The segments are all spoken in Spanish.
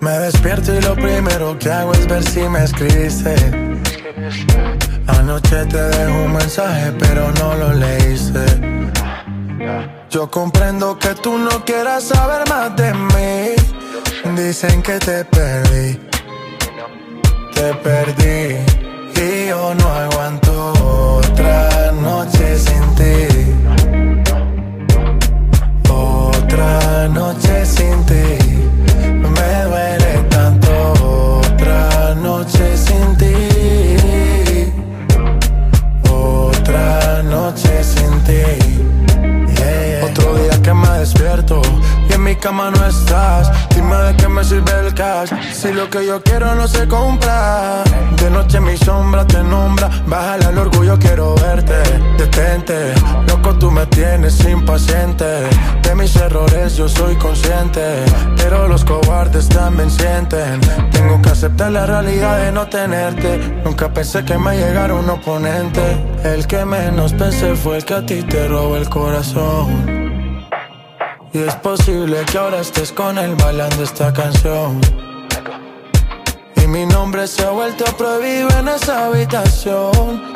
Me despierto y lo primero que hago es ver si me escribiste. Anoche te dejo un mensaje, pero no lo leíste. Yo comprendo que tú no quieras saber más de mí. Dicen que te perdí. Te perdí. Y yo no aguanto otra noche sin ti. Otra noche sin ti. Me duele tanto otra noche sin ti. Otra noche sin ti. Otro día que me despierto y en mi cama no estás. Dime de qué me sirve el cash si lo que yo quiero no se compra. Noche mi sombra te nombra. Bájale al orgullo, quiero verte. Detente, loco, tú me tienes impaciente. De mis errores yo soy consciente. Pero los cobardes también sienten. Tengo que aceptar la realidad de no tenerte. Nunca pensé que me llegara un oponente. El que menos pensé fue el que a ti te robó el corazón. Y es posible que ahora estés con él bailando esta canción. Nombre se ha vuelto prohibido en esa habitación.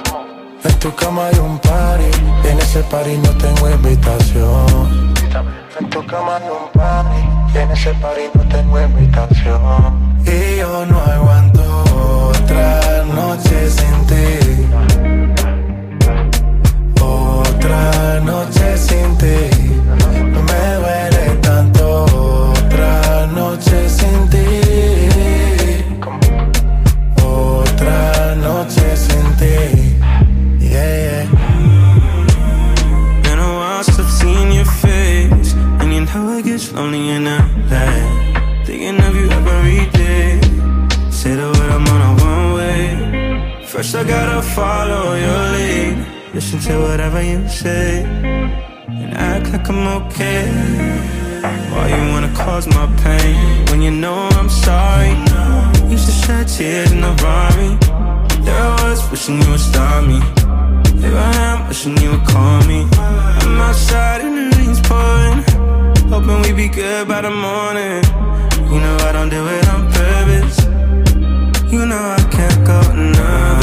En tu cama hay un party, en ese party no tengo invitación. En tu cama hay un party, en ese party no tengo invitación. Y yo no aguanto otra noche sin ti. Otra noche sin ti. First, I gotta follow your lead. Listen to whatever you say, and act like I'm okay. Why you wanna cause my pain when you know I'm sorry? Used to shed tears in the Rari. There I was wishing you would stop me. Here I am wishing you would call me. I'm outside and the rain's pouring. Hoping we be good by the morning. You know I don't do it on purpose. You know I can't go another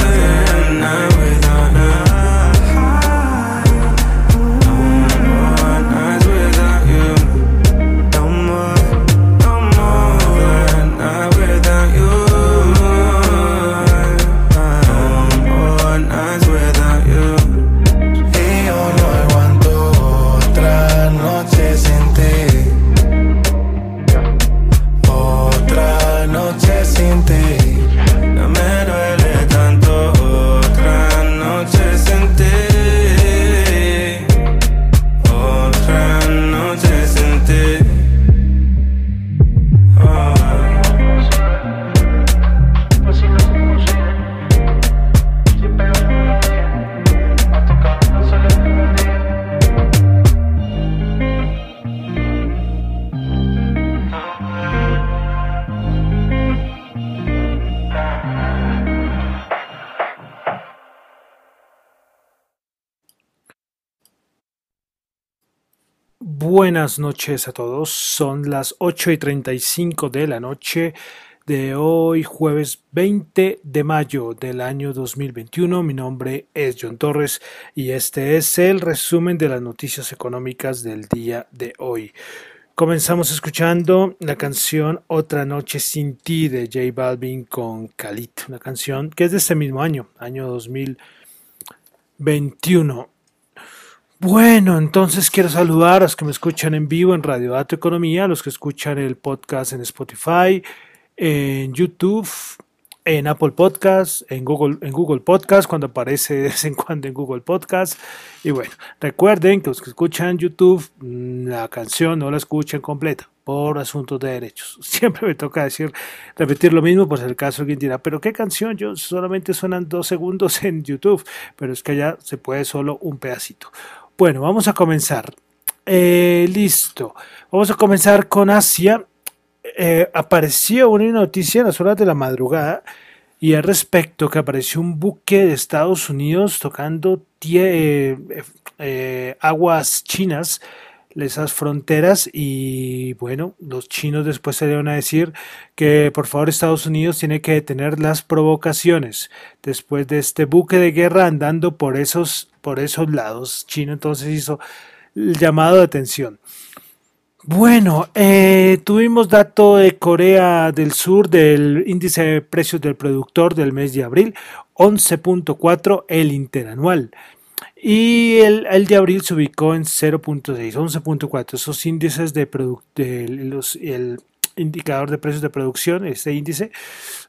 Buenas noches a todos, son las 8 y 35 de la noche de hoy, jueves 20 de mayo del año 2021. Mi nombre es John Torres y este es el resumen de las noticias económicas del día de hoy. Comenzamos escuchando la canción Otra Noche Sin Ti de J Balvin con Khalid, una canción que es de este mismo año, año 2021. Bueno, entonces quiero saludar a los que me escuchan en vivo en Radio Dato Economía, a los que escuchan el podcast en Spotify, en YouTube, en Apple Podcast, en Google, en Google Podcast, cuando aparece de vez en cuando en Google Podcast. Y bueno, recuerden que los que escuchan YouTube, mm, la canción no la escuchen completa por asuntos de derechos. Siempre me toca decir, repetir lo mismo, por si el caso alguien dirá, pero ¿qué canción? Yo solamente suenan dos segundos en YouTube, pero es que ya se puede solo un pedacito. Bueno, vamos a comenzar. Eh, listo. Vamos a comenzar con Asia. Eh, apareció una noticia en las horas de la madrugada y al respecto que apareció un buque de Estados Unidos tocando eh, eh, aguas chinas esas fronteras y bueno, los chinos después salieron a decir que por favor Estados Unidos tiene que detener las provocaciones después de este buque de guerra andando por esos, por esos lados. China entonces hizo el llamado de atención. Bueno, eh, tuvimos dato de Corea del Sur del índice de precios del productor del mes de abril, 11.4 el interanual. Y el, de abril se ubicó en 0.6, 11.4. Esos índices de, de los, el indicador de precios de producción, este índice,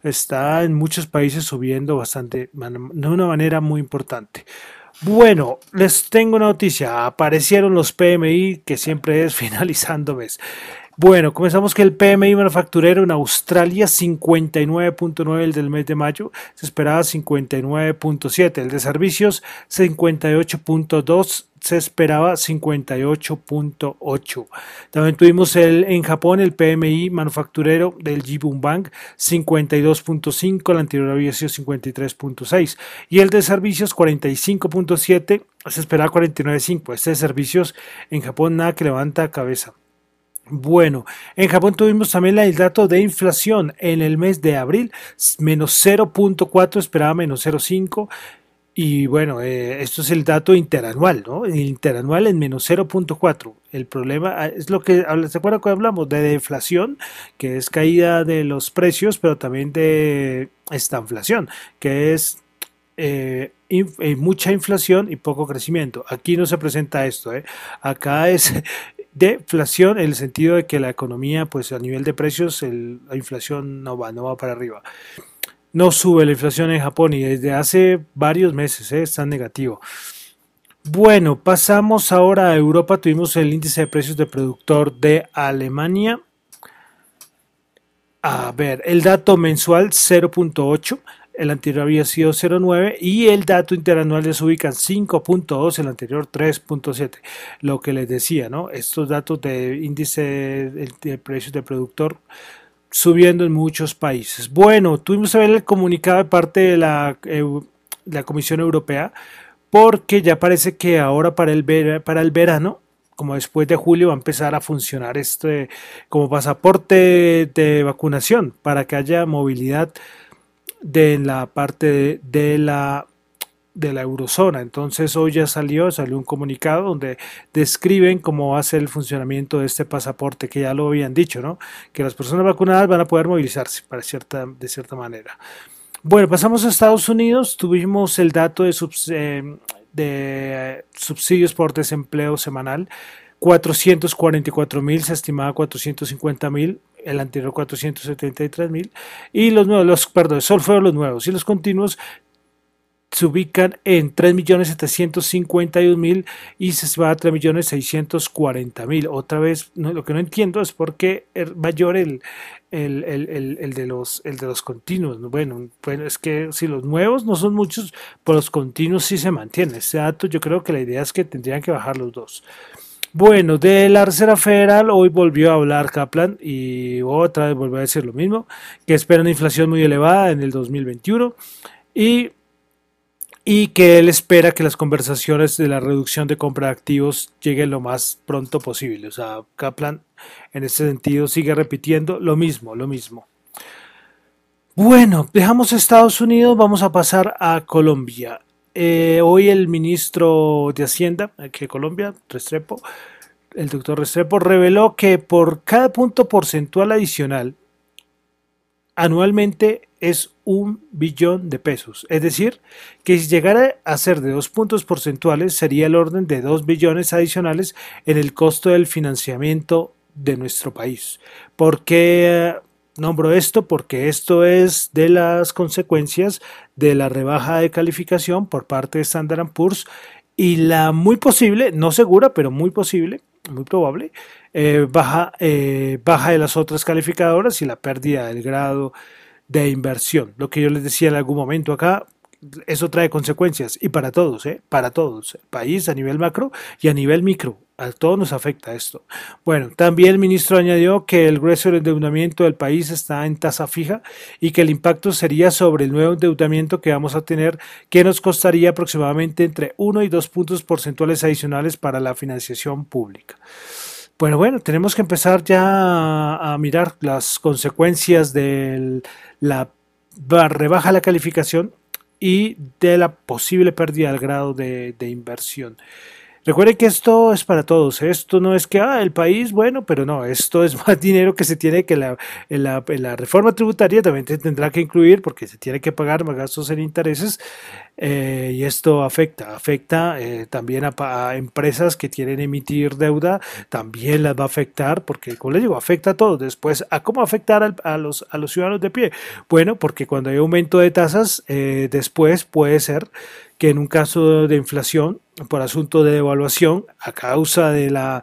está en muchos países subiendo bastante, de una manera muy importante. Bueno, les tengo una noticia. Aparecieron los PMI, que siempre es finalizando mes. Bueno, comenzamos que el PMI manufacturero en Australia 59.9 el del mes de mayo, se esperaba 59.7, el de servicios 58.2 se esperaba 58.8. También tuvimos el, en Japón el PMI manufacturero del Jibun Bank 52.5, el anterior había sido 53.6 y el de servicios 45.7, se esperaba 49.5. Este de servicios en Japón nada que levanta cabeza. Bueno, en Japón tuvimos también el dato de inflación en el mes de abril, menos 0.4, esperaba menos 0.5. Y bueno, eh, esto es el dato interanual, ¿no? El interanual en menos 0.4. El problema ah, es lo que, ¿se acuerdan cuando hablamos de deflación? Que es caída de los precios, pero también de esta inflación, que es eh, eh, mucha inflación y poco crecimiento. Aquí no se presenta esto, ¿eh? acá es deflación en el sentido de que la economía, pues a nivel de precios, la inflación no va, no va para arriba. No sube la inflación en Japón y desde hace varios meses ¿eh? está negativo. Bueno, pasamos ahora a Europa. Tuvimos el índice de precios de productor de Alemania. A ver, el dato mensual 0.8 el anterior había sido 0,9 y el dato interanual ya se ubica en 5.2, el anterior 3.7. Lo que les decía, ¿no? Estos datos de índice de, precios de productor subiendo en muchos países. Bueno, tuvimos que ver el comunicado de parte de la, la Comisión Europea porque ya parece que ahora para el, para el verano como después de julio va a empezar a funcionar este como pasaporte de vacunación para que haya movilidad de la parte de, la de la eurozona. Entonces hoy ya salió, salió un comunicado donde describen cómo va a ser el funcionamiento de este pasaporte, que ya lo habían dicho, ¿no? Que las personas vacunadas van a poder movilizarse para cierta, de cierta manera. Bueno, pasamos a Estados Unidos, tuvimos el dato de, eh, de subsidios por desempleo semanal. 444 mil, se estimaba 450 mil, el anterior 473 mil, y los nuevos, los, perdón, solo fueron los nuevos, y los continuos se ubican en 3.751.000 y se va a 3.640.000. Otra vez, lo que no entiendo es por qué es mayor el, el, el, el, de los, el de los continuos. Bueno, bueno, es que si los nuevos no son muchos, por los continuos sí se mantiene. Ese dato yo creo que la idea es que tendrían que bajar los dos. Bueno, de la Reserva Federal hoy volvió a hablar Kaplan y otra vez volvió a decir lo mismo, que espera una inflación muy elevada en el 2021 y, y que él espera que las conversaciones de la reducción de compra de activos lleguen lo más pronto posible. O sea, Kaplan en ese sentido sigue repitiendo lo mismo, lo mismo. Bueno, dejamos Estados Unidos, vamos a pasar a Colombia. Eh, hoy el ministro de Hacienda aquí de Colombia, Restrepo, el doctor Restrepo, reveló que por cada punto porcentual adicional, anualmente es un billón de pesos. Es decir, que si llegara a ser de dos puntos porcentuales, sería el orden de dos billones adicionales en el costo del financiamiento de nuestro país. Porque Nombro esto porque esto es de las consecuencias de la rebaja de calificación por parte de Standard Poor's y la muy posible, no segura, pero muy posible, muy probable, eh, baja, eh, baja de las otras calificadoras y la pérdida del grado de inversión. Lo que yo les decía en algún momento acá, eso trae consecuencias y para todos, ¿eh? para todos, el país a nivel macro y a nivel micro. A todos nos afecta esto. Bueno, también el ministro añadió que el grueso del endeudamiento del país está en tasa fija y que el impacto sería sobre el nuevo endeudamiento que vamos a tener, que nos costaría aproximadamente entre 1 y 2 puntos porcentuales adicionales para la financiación pública. Bueno, bueno, tenemos que empezar ya a mirar las consecuencias de la rebaja la calificación y de la posible pérdida del grado de, de inversión. Recuerde que esto es para todos. Esto no es que, ah, el país, bueno, pero no, esto es más dinero que se tiene que la, la, reforma tributaria también tendrá que incluir porque se tiene que pagar más gastos en intereses eh, y esto afecta, afecta eh, también a, empresas que quieren emitir deuda, también las va a afectar porque, como les digo, afecta a todos. Después, ¿a cómo afectar a, los, a los ciudadanos de pie? Bueno, porque cuando hay aumento de tasas, eh, después puede ser que en un caso de inflación por asunto de devaluación a causa de la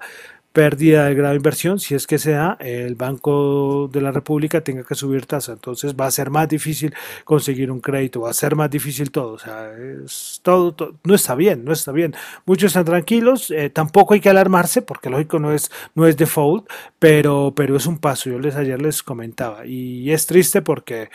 pérdida de grado de inversión, si es que se da, el Banco de la República tenga que subir tasa. Entonces va a ser más difícil conseguir un crédito, va a ser más difícil todo. O sea, es todo, no está bien, no está bien. Muchos están tranquilos, eh, tampoco hay que alarmarse, porque lógico no es, no es default, pero, pero es un paso. Yo les ayer les comentaba. Y es triste porque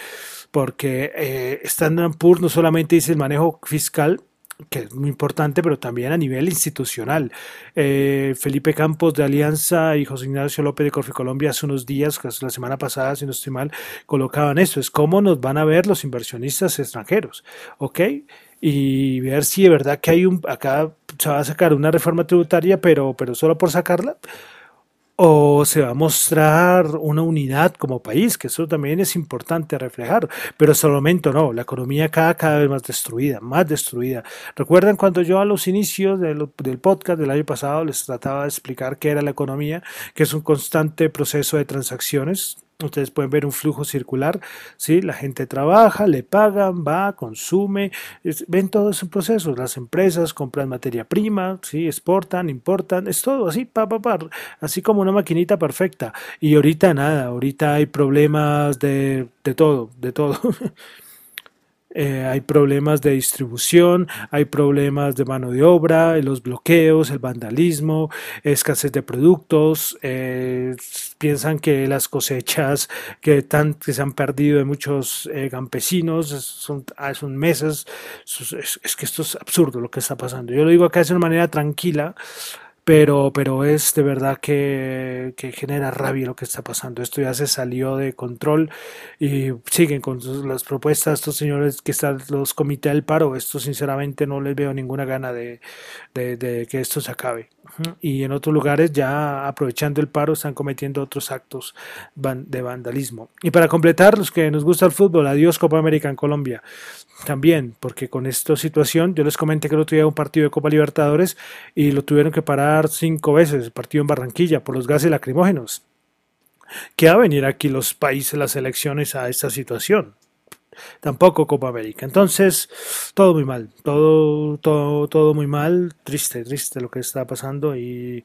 porque eh, Standard Poor's no solamente dice el manejo fiscal, que es muy importante, pero también a nivel institucional. Eh, Felipe Campos de Alianza y José Ignacio López de Corfi Colombia hace unos días, la semana pasada, si no estoy mal, colocaban esto, es cómo nos van a ver los inversionistas extranjeros, ¿ok? Y ver si de verdad que hay un, acá se va a sacar una reforma tributaria, pero, pero solo por sacarla, o se va a mostrar una unidad como país, que eso también es importante reflejar, pero hasta el momento no, la economía cada, cada vez más destruida, más destruida. Recuerden cuando yo a los inicios del, del podcast del año pasado les trataba de explicar qué era la economía, que es un constante proceso de transacciones, Ustedes pueden ver un flujo circular, ¿sí? La gente trabaja, le pagan, va, consume, ven todo ese proceso. Las empresas compran materia prima, ¿sí? Exportan, importan, es todo así, pa, pa, pa, así como una maquinita perfecta. Y ahorita nada, ahorita hay problemas de, de todo, de todo. Eh, hay problemas de distribución, hay problemas de mano de obra, los bloqueos, el vandalismo, escasez de productos, eh, piensan que las cosechas que, se han perdido de muchos eh, campesinos son, ah, meses, es, es, que esto es absurdo lo que está pasando. Yo lo digo acá de una manera tranquila, pero, pero es de verdad que, que, genera rabia lo que está pasando. Esto ya se salió de control y siguen con las propuestas estos señores que están los comités del paro. Esto sinceramente no les veo ninguna gana de, de, de que esto se acabe. Y en otros lugares ya aprovechando el paro están cometiendo otros actos de vandalismo. Y para completar, los que nos gusta el fútbol, adiós Copa América en Colombia. También, porque con esta situación, yo les comenté que no tuviera un partido de Copa Libertadores y lo tuvieron que parar cinco veces, el partido en Barranquilla, por los gases lacrimógenos. ¿Qué va a venir aquí los países, las elecciones a esta situación? Tampoco Copa América. Entonces, todo muy mal, todo, todo, todo muy mal, triste, triste lo que está pasando y,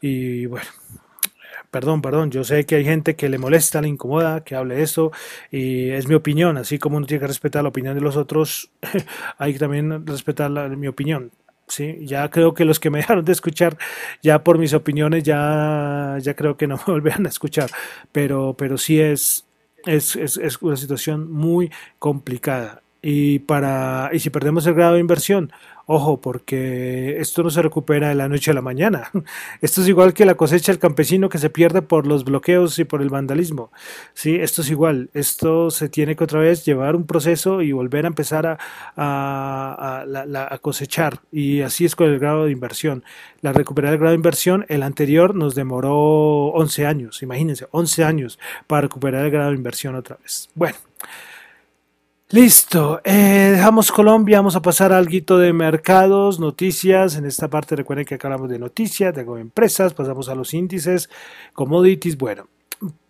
y bueno, perdón, perdón, yo sé que hay gente que le molesta, le incomoda que hable de eso y es mi opinión, así como uno tiene que respetar la opinión de los otros, hay que también respetar mi opinión. Sí, ya creo que los que me dejaron de escuchar ya por mis opiniones ya, ya creo que no me volverán a escuchar, pero, pero sí es, es, es, es una situación muy complicada. Y, para, y si perdemos el grado de inversión, Ojo, porque esto no se recupera de la noche a la mañana. Esto es igual que la cosecha del campesino que se pierde por los bloqueos y por el vandalismo. ¿sí? Esto es igual. Esto se tiene que otra vez llevar un proceso y volver a empezar a, a, cosechar. Y así es con el grado de inversión. La recuperar el grado de inversión, el anterior nos demoró 11 años. Imagínense, 11 años para recuperar el grado de inversión otra vez. Bueno. Listo, eh, dejamos Colombia, vamos a pasar a algo de mercados, noticias. En esta parte recuerden que acá hablamos de noticias, de empresas, pasamos a los índices, commodities. Bueno,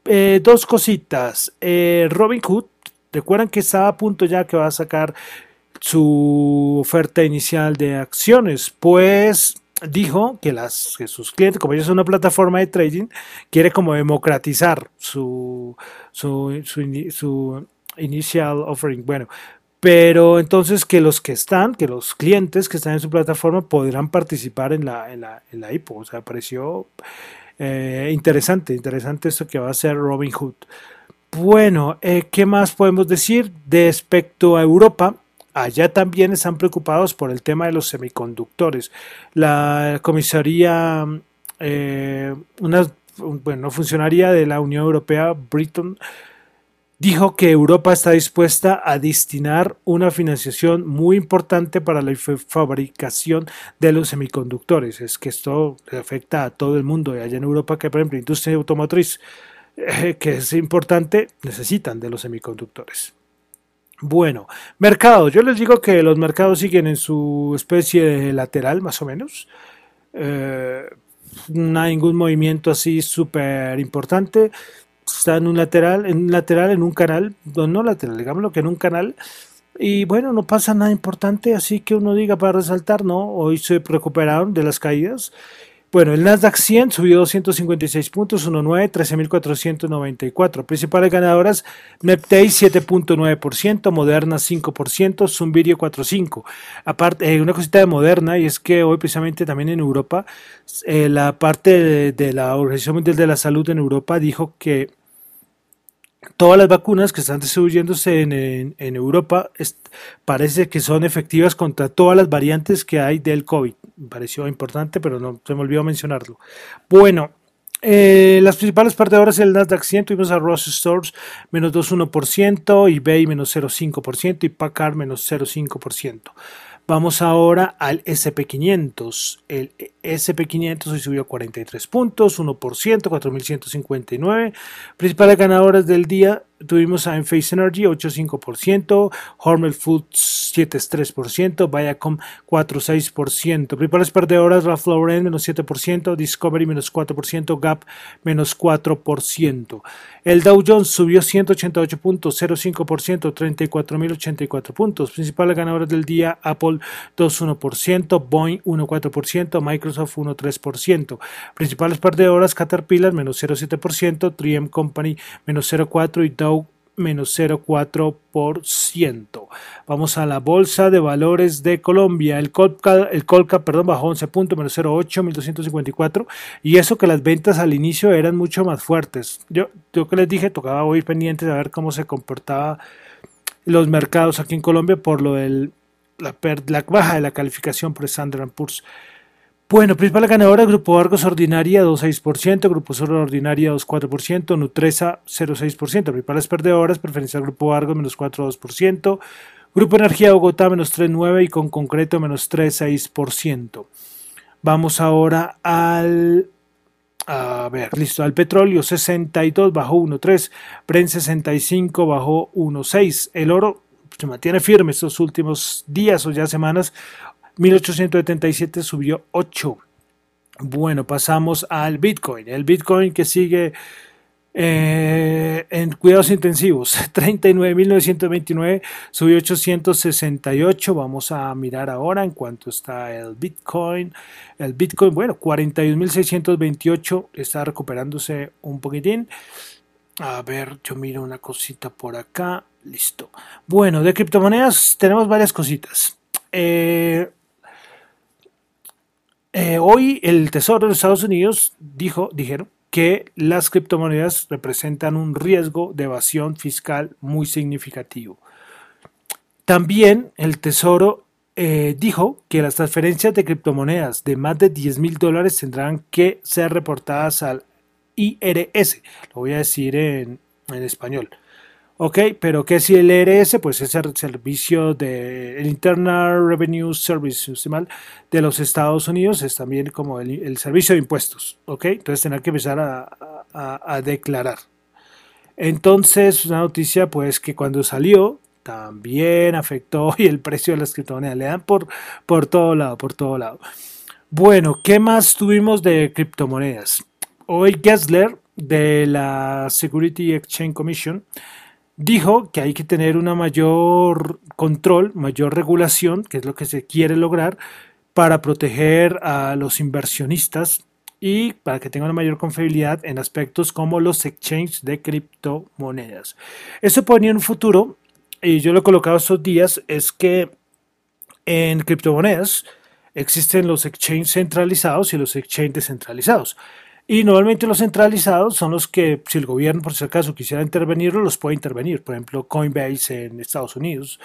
eh, dos cositas. Eh, Robin Hood, recuerdan que estaba a punto ya que va a sacar su oferta inicial de acciones, pues dijo que, las, sus clientes, como ellos son una plataforma de trading, quiere como democratizar su, su initial offering. Bueno, pero entonces que los que están, que los clientes que están en su plataforma podrán participar en la, en la, en la IPO. O sea, pareció eh, interesante, interesante esto que va a hacer Robinhood. Bueno, eh, ¿qué más podemos decir? De respecto a Europa, allá también están preocupados por el tema de los semiconductores. La comisaría, eh, una bueno, funcionaria de la Unión Europea, Britain, dijo que Europa está dispuesta a destinar una financiación muy importante para la fabricación de los semiconductores. Es que esto afecta a todo el mundo. Allá en Europa, que por ejemplo, industria automotriz, eh, que es importante, necesitan de los semiconductores. Bueno, mercado. Yo les digo que los mercados siguen en su especie de lateral, más o menos. Eh, no hay ningún movimiento así súper importante está en un lateral, en un lateral, en un canal, no, lateral, digámoslo que en un canal. Y bueno, no pasa nada importante, así que uno diga para resaltar, ¿no? Hoy se recuperaron de las caídas bueno, el Nasdaq 100 subió 256 puntos, 1.9, 13.494. Principales ganadoras, Neptay 7.9%, Moderna 5%, Zumbirio 4.5%. Aparte, eh, una cosita de Moderna, y es que hoy precisamente también en Europa, eh, la parte de la Organización Mundial de la Salud en Europa dijo que todas las vacunas que están distribuyéndose en, Europa parece que son efectivas contra todas las variantes que hay del COVID. Me pareció importante, pero no se me olvidó mencionarlo. Bueno, eh, las principales perdedoras del Nasdaq 100 tuvimos a Ross Stores menos 2,1%, eBay menos 0,5% y Packard menos 0,5%. Vamos ahora al SP500. El SP500 hoy subió 43 puntos, 1%, 4.159. Principales ganadoras del día tuvimos a Enphase Energy 8,5%, Hormel Foods 7,3%, Viacom 4,6%. Principales perdedoras Ralph Lauren menos 7%, Discovery menos 4%, Gap menos 4%. El Dow Jones subió 188 puntos, 0,5%, 34.084 puntos. Principales ganadoras del día Apple 2,1%, Boeing 1,4%, Microsoft 1,3%. Principales perdedoras Caterpillar menos 0,7%, 3M Company menos 0,4% y Dow menos 0,4%. Vamos a la Bolsa de Valores de Colombia. El Colca, el Colca perdón, bajó 11 puntos, menos 0,8, 1.254. Y eso que las ventas al inicio eran mucho más fuertes. Yo, yo que les dije, tocaba hoy pendientes de ver cómo se comportaba los mercados aquí en Colombia por lo del la, la baja de la calificación por Standard Poor's. Bueno, principal ganadora, Grupo Argos Ordinaria 2,6%, Grupo Sur Ordinaria 2,4%, Nutresa 0,6%, principales perdedoras, preferencia Grupo Argos menos 4,2%, Grupo Energía Bogotá menos 3,9% y con concreto menos 3,6%. Vamos ahora al a ver, listo, al petróleo 62 bajó 1.3, Bren 65 bajó 1.6, el oro se mantiene firme estos últimos días o ya semanas, 1877 subió 8. Bueno, pasamos al Bitcoin. El Bitcoin que sigue eh, en cuidados intensivos, 39.929 subió 868. Vamos a mirar ahora en cuanto está el Bitcoin. El Bitcoin, bueno, 41.628 está recuperándose un poquitín. A ver, yo miro una cosita por acá. Listo. Bueno, de criptomonedas tenemos varias cositas. Eh, eh, hoy el Tesoro de Estados Unidos dijo, dijeron que las criptomonedas representan un riesgo de evasión fiscal muy significativo. También el Tesoro eh, dijo que las transferencias de criptomonedas de más de 10 mil dólares tendrán que ser reportadas al IRS. Lo voy a decir en español. Ok, pero ¿qué es el IRS? Pues es el servicio de Internal Revenue Service de los Estados Unidos, es también como el, servicio de impuestos. Ok, entonces tener que empezar a, declarar. Entonces, una noticia pues que cuando salió también afectó y el precio de las criptomonedas le dan por, por todo lado, por todo lado. Bueno, ¿qué más tuvimos de criptomonedas? Hoy Gessler de la Security Exchange Commission dijo que hay que tener una mayor control, mayor regulación, que es lo que se quiere lograr para proteger a los inversionistas y para que tengan una mayor confiabilidad en aspectos como los exchanges de criptomonedas. Eso ponía en un futuro y yo lo he colocado estos días, es que en criptomonedas existen los exchanges centralizados y los exchanges descentralizados. Y normalmente los centralizados son los que, si el gobierno por si acaso quisiera intervenirlo, los puede intervenir. Por ejemplo, Coinbase en Estados Unidos.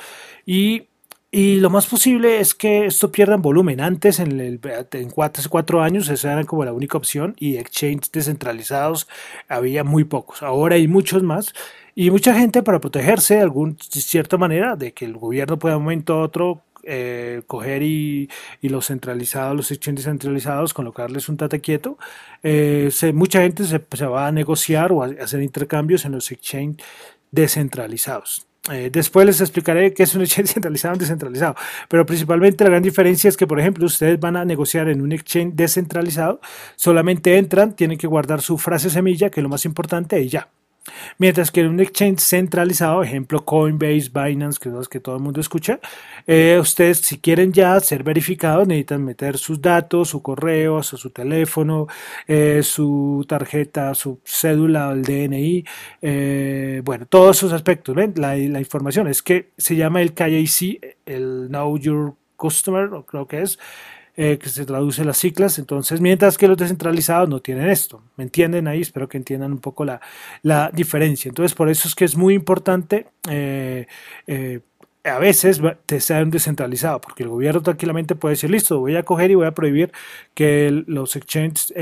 Y, y lo más posible es que esto pierda en volumen. Antes, en, el, en cuatro, cuatro años, esa era como la única opción. Y exchanges descentralizados había muy pocos. Ahora hay muchos más. Y mucha gente para protegerse de alguna cierta manera de que el gobierno pueda de un momento a otro eh, coger y, los centralizados, los exchanges centralizados, colocarles un tate quieto. Eh, mucha gente se, va a negociar o a hacer intercambios en los exchanges descentralizados. Eh, después les explicaré qué es un exchange centralizado y descentralizado, pero principalmente la gran diferencia es que, por ejemplo, ustedes van a negociar en un exchange descentralizado, solamente entran, tienen que guardar su frase semilla, que es lo más importante, y ya. Mientras que en un exchange centralizado, ejemplo Coinbase, Binance, que es lo que todo el mundo escucha, eh, ustedes si quieren ya ser verificados necesitan meter sus datos, su correo, su, teléfono, eh, su tarjeta, su cédula, el DNI, eh, bueno, todos esos aspectos. La, la información es que se llama el KYC, el Know Your Customer, creo que es. Eh, que se traduce las ciclas, entonces, mientras que los descentralizados no tienen esto. ¿Me entienden ahí? Espero que entiendan un poco la, la diferencia. Entonces, por eso es que es muy importante eh, eh, a veces te un descentralizado, porque el gobierno tranquilamente puede decir, listo, voy a coger y voy a prohibir que los exchanges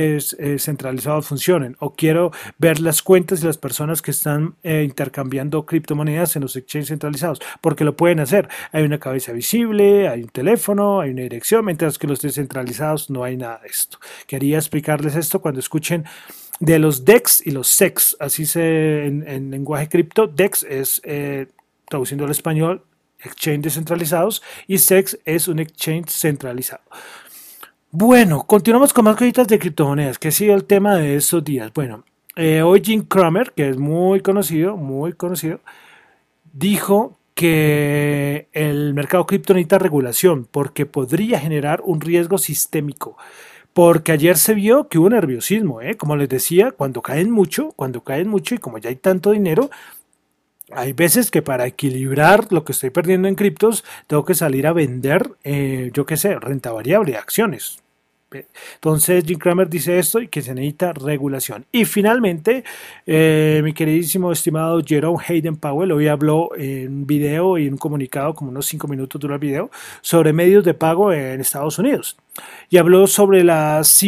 centralizados funcionen, o quiero ver las cuentas y las personas que están eh, intercambiando criptomonedas en los exchanges centralizados, porque lo pueden hacer. Hay una cabeza visible, hay un teléfono, hay una dirección, mientras que los descentralizados no hay nada de esto. Quería explicarles esto cuando escuchen de los DEX y los SEX, así se en, lenguaje cripto, DEX es, eh, traduciendo al español, exchange descentralizados y SEX es un exchange centralizado. Bueno, continuamos con más cositas de criptomonedas, que ha sido el tema de estos días. Bueno, eh, hoy Jim Cramer, que es muy conocido, muy conocido, dijo que el mercado cripto necesita regulación porque podría generar un riesgo sistémico. Porque ayer se vio que hubo nerviosismo, ¿eh? como les decía, cuando caen mucho, cuando caen mucho y como ya hay tanto dinero, hay veces que para equilibrar lo que estoy perdiendo en criptos, tengo que salir a vender, eh, yo qué sé, renta variable, acciones. Entonces Jim Cramer dice esto y que se necesita regulación. Y finalmente, eh, mi queridísimo estimado Jerome Hayden Powell hoy habló en video y en un comunicado, como unos 5 minutos dura el video, sobre medios de pago en Estados Unidos. Y habló sobre las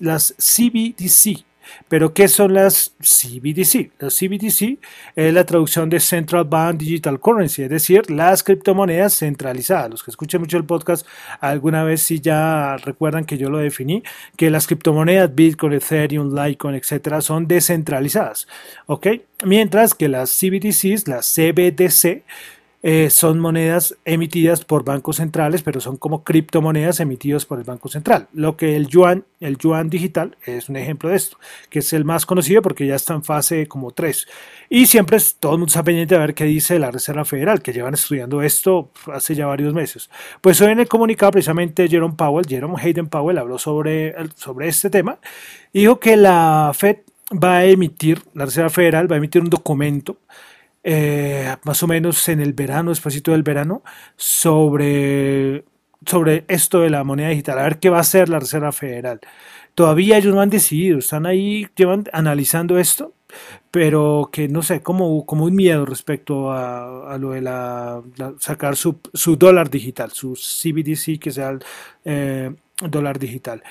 las CBDC pero, ¿qué son las CBDC? Las CBDC es la traducción de Central Bank Digital Currency, es decir, las criptomonedas centralizadas. Los que escuchen mucho el podcast, alguna vez sí ya recuerdan que yo lo definí, que las criptomonedas Bitcoin, Ethereum, Litecoin, etcétera, son descentralizadas. ¿Ok? Mientras que las CBDCs, las CBDC, eh, son monedas emitidas por bancos centrales, pero son como criptomonedas emitidas por el Banco Central. Lo que el yuan, el yuan digital es un ejemplo de esto, que es el más conocido porque ya está en fase como 3. Y siempre es, todo el mundo está pendiente de ver qué dice la Reserva Federal, que llevan estudiando esto hace ya varios meses. Pues hoy en el comunicado precisamente Jerome Powell, Jerome Hayden Powell habló sobre, sobre este tema dijo que la Fed va a emitir, la Reserva Federal va a emitir un documento eh, más o menos en el verano, después del verano, sobre, sobre esto de la moneda digital, a ver qué va a hacer la Reserva Federal. Todavía ellos no han decidido, están ahí llevan analizando esto, pero que no sé, como, como un miedo respecto a, lo de la, sacar su, su, dólar digital, su CBDC, que sea el eh, dólar digital.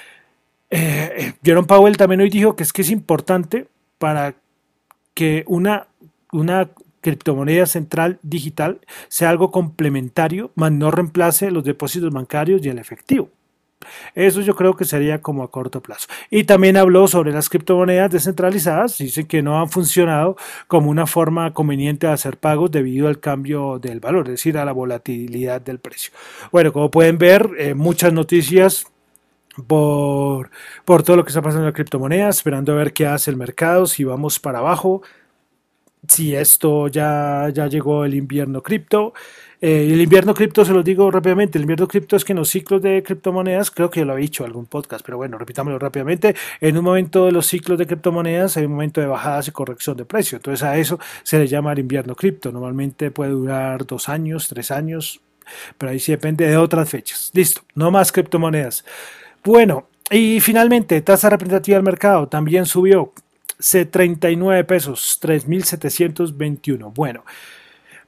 Eh, Jerome Powell también hoy dijo que es que es importante para que una, una criptomoneda central digital sea algo complementario, más no reemplace los depósitos bancarios y el efectivo. Eso yo creo que sería como a corto plazo. Y también habló sobre las criptomonedas descentralizadas. Dice que no han funcionado como una forma conveniente de hacer pagos debido al cambio del valor, es decir, a la volatilidad del precio. Bueno, como pueden ver, eh, muchas noticias por, por todo lo que está pasando en la criptomoneda, esperando a ver qué hace el mercado, si vamos para abajo, si esto ya, ya llegó el invierno cripto. Eh, el invierno cripto, se lo digo rápidamente, el invierno cripto es que en los ciclos de criptomonedas, creo que ya lo he dicho algún podcast, pero bueno, repitámoslo rápidamente, en un momento de los ciclos de criptomonedas hay un momento de bajadas y corrección de precio, entonces a eso se le llama el invierno cripto, normalmente puede durar dos años, tres años, pero ahí sí depende de otras fechas. Listo, no más criptomonedas. Bueno, y finalmente, tasa representativa del mercado también subió. C39 pesos, 3.721. Bueno,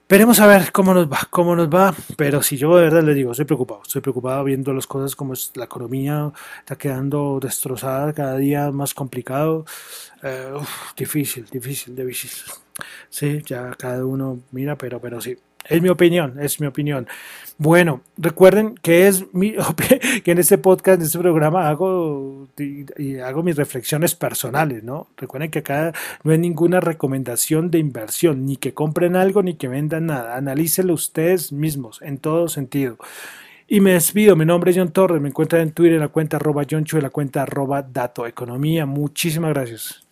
veremos a ver cómo nos va, cómo nos va. Pero si yo de verdad le digo, estoy preocupado, estoy preocupado viendo las cosas como es, la economía está quedando destrozada, cada día más complicado. Eh, difícil, difícil, difícil. Sí, ya cada uno mira, pero, pero sí. Es mi opinión, es mi opinión. Bueno, recuerden que es mi que en este podcast, en este programa hago hago mis reflexiones personales, ¿no? Recuerden que acá no hay ninguna recomendación de inversión, ni que compren algo ni que vendan nada. Analícenlo ustedes mismos en todo sentido. Y me despido, mi nombre es John Torres, me encuentran en Twitter en la cuenta arroba John en la cuenta arroba Dato Economía. Muchísimas gracias.